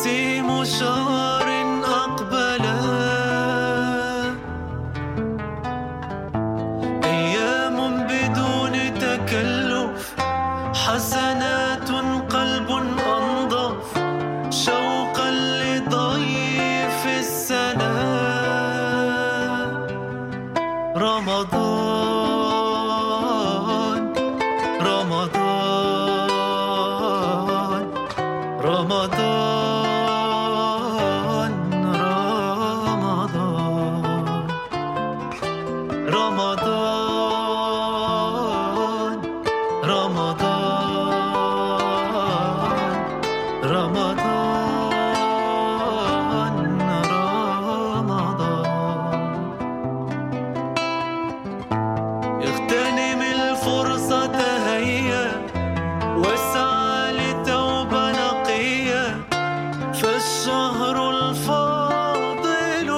نسيم شهر أقبل. أيام بدون تكلف حسنات قلب أنضف شوقا لضيف السنة رمضان رمضان رمضان. الشهر الفاضل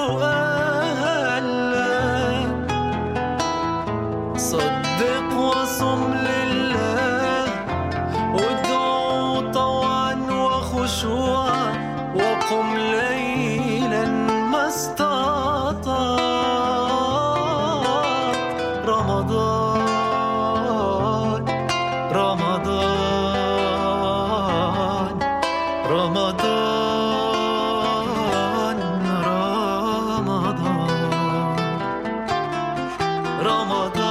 صدق وصم لله وادعو طوعا وخشوعا وقم ليلا ما رمضان رمضان رمضان. Ramadan